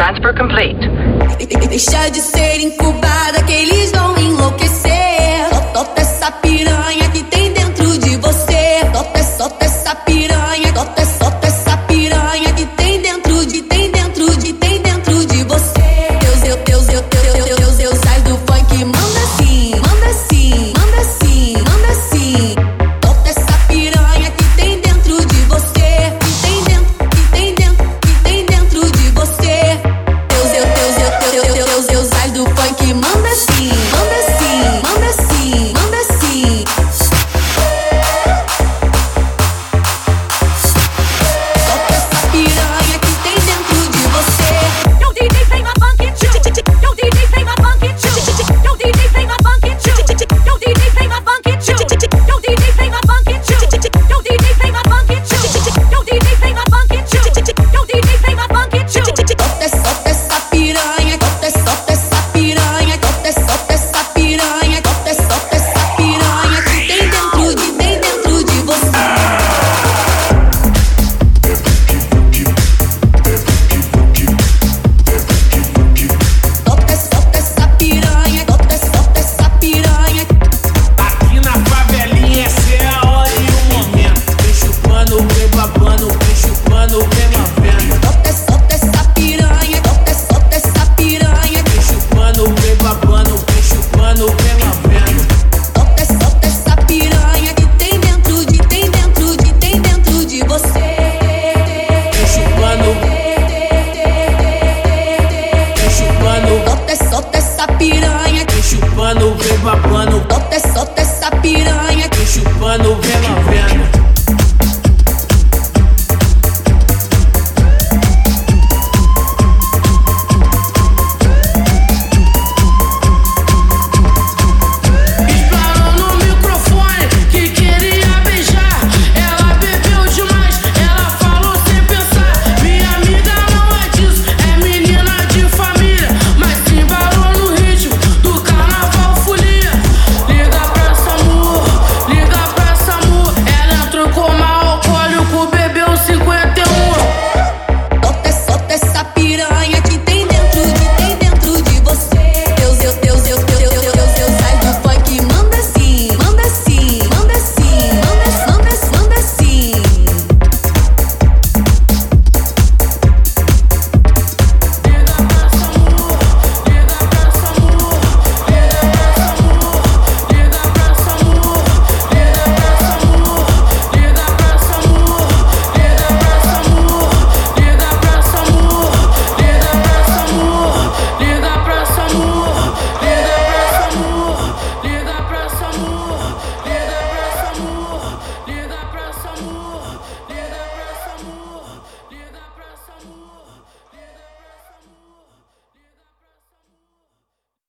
Transfer complete. Deixa de ser incubada que eles vão enlouquecer. essa piranha. que chupando, vem babando. bota solta